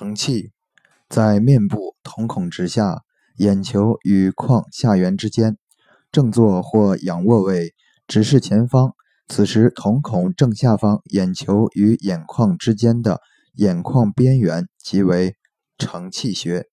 承气，在面部瞳孔直下，眼球与眶下缘之间。正坐或仰卧位，直视前方，此时瞳孔正下方，眼球与眼眶之间的眼眶边缘即为承气穴。